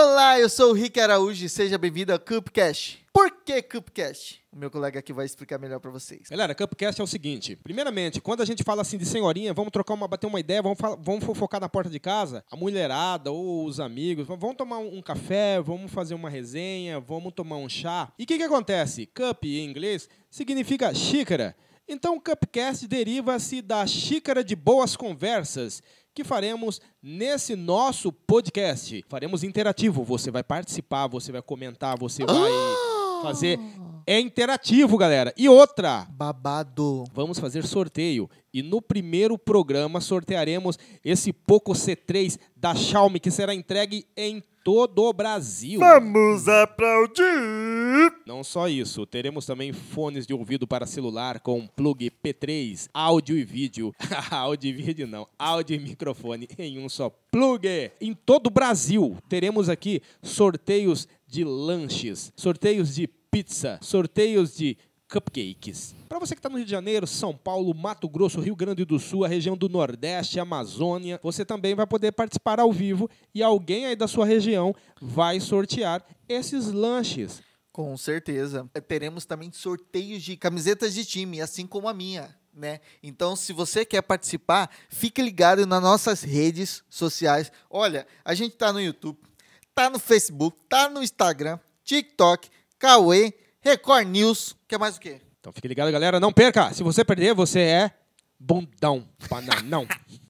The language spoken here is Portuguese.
Olá, eu sou o Rick Araújo e seja bem-vindo ao Cupcast. Por que Cupcast? O meu colega aqui vai explicar melhor para vocês. Galera, Cupcast é o seguinte. Primeiramente, quando a gente fala assim de senhorinha, vamos trocar uma, bater uma ideia, vamos, vamos fofocar na porta de casa, a mulherada ou os amigos, vamos tomar um, café, vamos fazer uma resenha, vamos tomar um chá. E o que, que acontece? Cup em inglês significa xícara. Então, Cupcast deriva-se da xícara de boas conversas que faremos nesse nosso podcast. Faremos interativo. Você vai participar, você vai comentar, você vai ah! fazer. É interativo, galera. E outra. Babado. Vamos fazer sorteio. E no primeiro programa sortearemos esse Poco C3 da Xiaomi que será entregue em todo o Brasil. Vamos aplaudir! Não só isso, teremos também fones de ouvido para celular com plug P3, áudio e vídeo. áudio e vídeo não, áudio e microfone em um só plug. Em todo o Brasil, teremos aqui sorteios de lanches, sorteios de pizza, sorteios de cupcakes. Para você que está no Rio de Janeiro, São Paulo, Mato Grosso, Rio Grande do Sul, a região do Nordeste, Amazônia, você também vai poder participar ao vivo e alguém aí da sua região vai sortear esses lanches. Com certeza. Teremos também sorteios de camisetas de time, assim como a minha. Né? Então, se você quer participar, fique ligado nas nossas redes sociais. Olha, a gente está no YouTube, tá no Facebook, tá no Instagram, TikTok, Cauê, Record News, que mais o quê? Então fique ligado, galera. Não perca. Se você perder, você é bundão, bananão.